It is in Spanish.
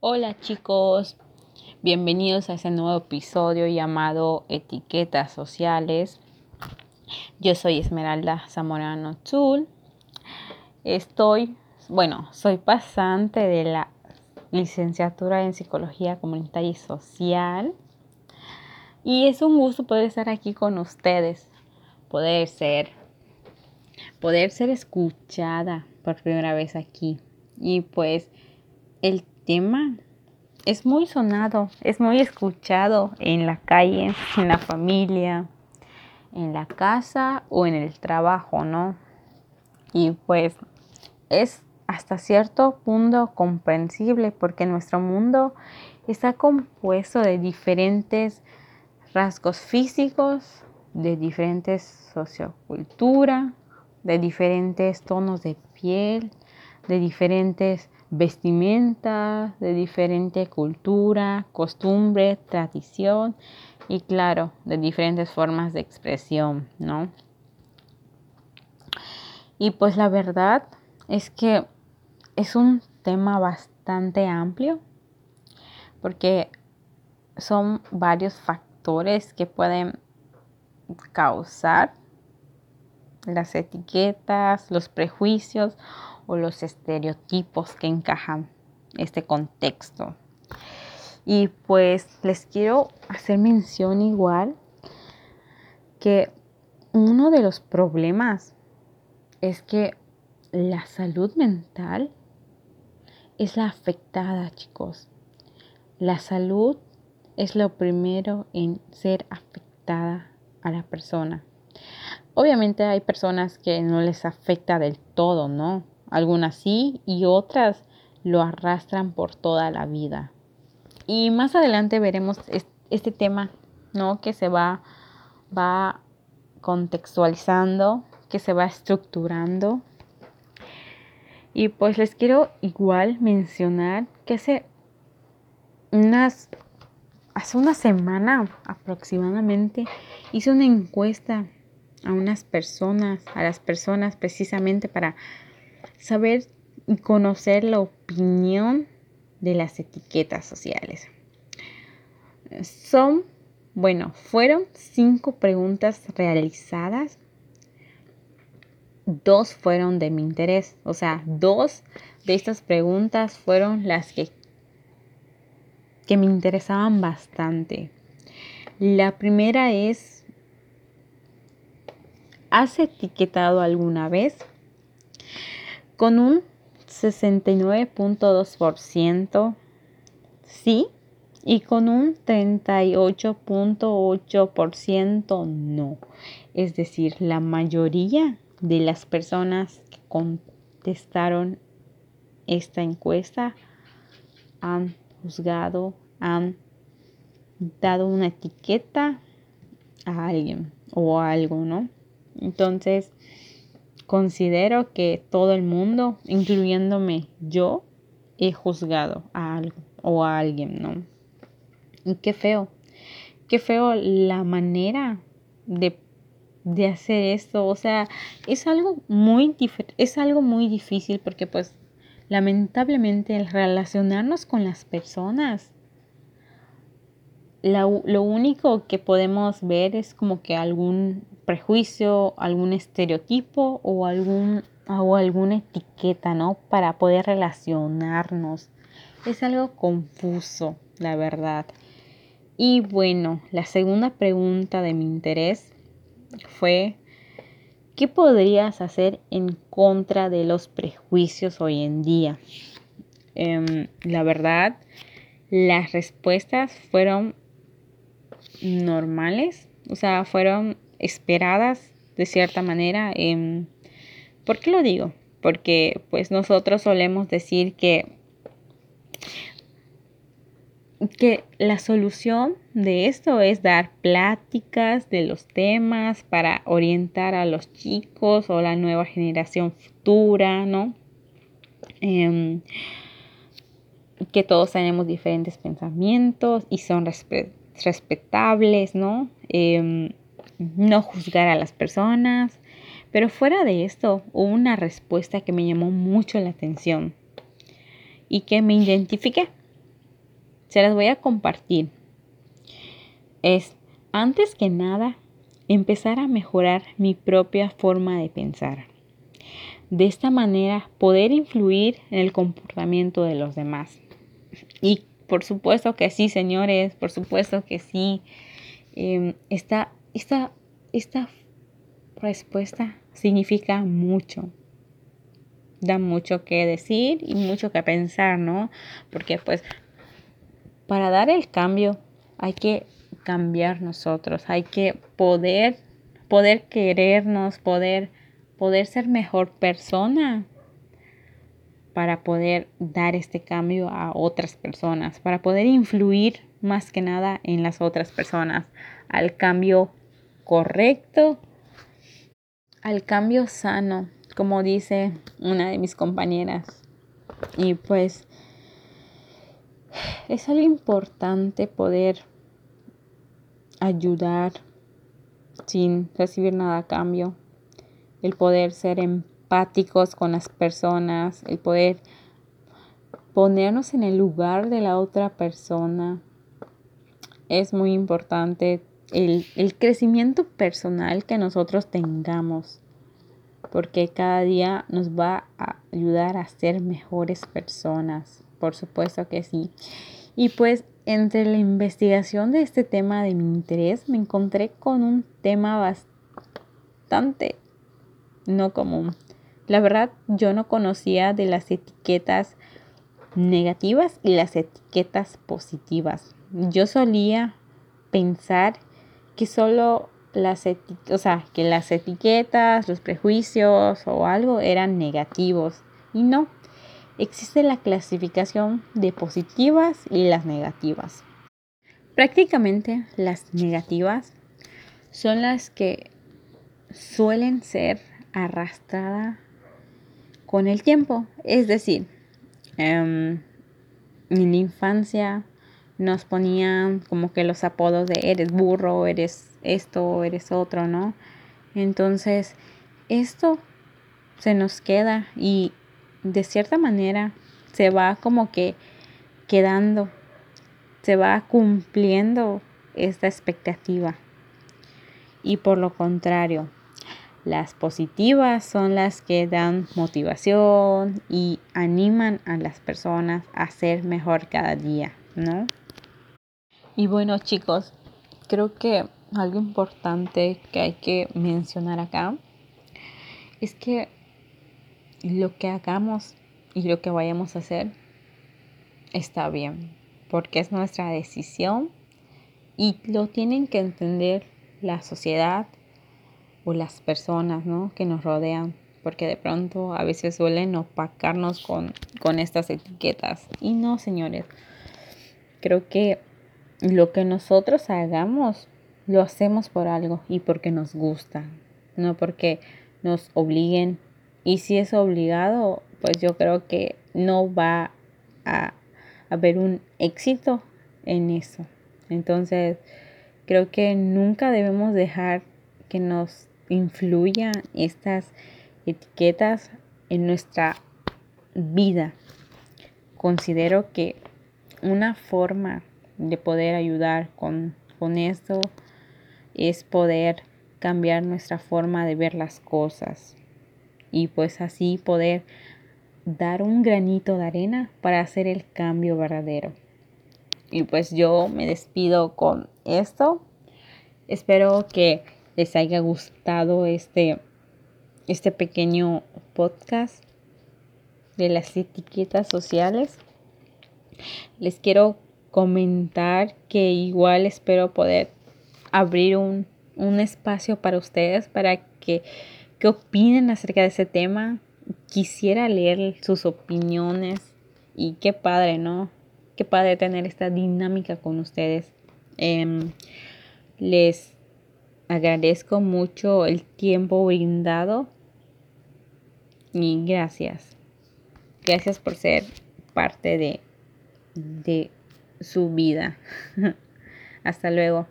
Hola chicos, bienvenidos a este nuevo episodio llamado Etiquetas Sociales. Yo soy Esmeralda Zamorano Chul. Estoy, bueno, soy pasante de la licenciatura en Psicología Comunitaria y Social. Y es un gusto poder estar aquí con ustedes, poder ser, poder ser escuchada por primera vez aquí. Y pues el tema es muy sonado, es muy escuchado en la calle, en la familia, en la casa o en el trabajo, ¿no? Y pues es hasta cierto punto comprensible porque nuestro mundo está compuesto de diferentes rasgos físicos, de diferentes sociocultura, de diferentes tonos de piel, de diferentes vestimentas, de diferente cultura, costumbre, tradición y claro, de diferentes formas de expresión, ¿no? Y pues la verdad es que es un tema bastante amplio porque son varios factores que pueden causar las etiquetas, los prejuicios o los estereotipos que encajan este contexto. Y pues les quiero hacer mención igual que uno de los problemas es que la salud mental es la afectada, chicos. La salud es lo primero en ser afectada a la persona. Obviamente hay personas que no les afecta del todo, ¿no? Algunas sí y otras lo arrastran por toda la vida. Y más adelante veremos este tema, ¿no? Que se va, va contextualizando, que se va estructurando. Y pues les quiero igual mencionar que hace unas, hace una semana aproximadamente hice una encuesta a unas personas, a las personas precisamente para saber y conocer la opinión de las etiquetas sociales. Son, bueno, fueron cinco preguntas realizadas. Dos fueron de mi interés, o sea, dos de estas preguntas fueron las que, que me interesaban bastante. La primera es, ¿has etiquetado alguna vez? Con un 69.2% sí y con un 38.8% no. Es decir, la mayoría de las personas que contestaron esta encuesta han juzgado, han dado una etiqueta a alguien o a algo, ¿no? Entonces, Considero que todo el mundo, incluyéndome yo, he juzgado a algo o a alguien, ¿no? Y qué feo, qué feo la manera de, de hacer esto. O sea, es algo muy es algo muy difícil porque pues lamentablemente el relacionarnos con las personas lo único que podemos ver es como que algún prejuicio, algún estereotipo o, algún, o alguna etiqueta, ¿no? Para poder relacionarnos. Es algo confuso, la verdad. Y bueno, la segunda pregunta de mi interés fue, ¿qué podrías hacer en contra de los prejuicios hoy en día? Em, la verdad, las respuestas fueron normales, o sea, fueron esperadas de cierta manera. Em, ¿Por qué lo digo? Porque pues nosotros solemos decir que que la solución de esto es dar pláticas de los temas para orientar a los chicos o la nueva generación futura, ¿no? Em, que todos tenemos diferentes pensamientos y son respetables, ¿no? Em, no juzgar a las personas. Pero fuera de esto, hubo una respuesta que me llamó mucho la atención y que me identifiqué. se las voy a compartir. Es, antes que nada, empezar a mejorar mi propia forma de pensar. De esta manera, poder influir en el comportamiento de los demás. Y por supuesto que sí, señores, por supuesto que sí. Em, esta, esta, esta respuesta significa mucho. Da mucho que decir y mucho que pensar, ¿no? Porque pues para dar el cambio hay que cambiar nosotros, hay que poder, poder querernos, poder, poder ser mejor persona para poder dar este cambio a otras personas, para poder influir más que nada en las otras personas, al cambio correcto, al cambio sano, como dice una de mis compañeras. Y pues es algo importante poder ayudar sin recibir nada a cambio, el poder ser empáticos con las personas, el poder ponernos en el lugar de la otra persona. Es muy importante el, el crecimiento personal que nosotros tengamos, porque cada día nos va a ayudar a ser mejores personas, por supuesto que sí. Y pues entre la investigación de este tema de mi interés me encontré con un tema bastante no común. La verdad yo no conocía de las etiquetas negativas y las etiquetas positivas. Yo solía pensar que solo las o sea, que las etiquetas, los prejuicios o algo eran negativos y no existe la clasificación de positivas y las negativas. Prácticamente las negativas son las que suelen ser arrastradas con el tiempo. Es decir, em, en la infancia nos ponían como que los apodos de eres burro, eres esto, eres otro, ¿no? Entonces, esto se nos queda y de cierta manera se va como que quedando, se va cumpliendo esta expectativa. Y por lo contrario, las positivas son las que dan motivación y animan a las personas a ser mejor cada día, ¿no? Y bueno chicos, creo que algo importante que hay que mencionar acá es que lo que hagamos y lo que vayamos a hacer está bien, porque es nuestra decisión y lo tienen que entender la sociedad o las personas ¿no? que nos rodean, porque de pronto a veces suelen opacarnos con, con estas etiquetas. Y no, señores, creo que lo que nosotros hagamos lo hacemos por algo y porque nos gusta, no porque nos obliguen y si es obligado, pues yo creo que no va a haber un éxito en eso. Entonces, creo que nunca debemos dejar que nos influyan estas etiquetas en nuestra vida. Considero que una forma de poder ayudar con, con esto es poder cambiar nuestra forma de ver las cosas y pues así poder dar un granito de arena para hacer el cambio verdadero. Y pues yo me despido con esto. Espero que les haya gustado este, este pequeño podcast de las etiquetas sociales. Les quiero comentar que igual espero poder abrir un, un espacio para ustedes para que qué opinen acerca de ese tema. Quisiera leer sus opiniones y qué padre, ¿no? Qué padre tener esta dinámica con ustedes. Em, les agradezco mucho el tiempo brindado y gracias. Gracias por ser parte de, de su vida. Hasta luego.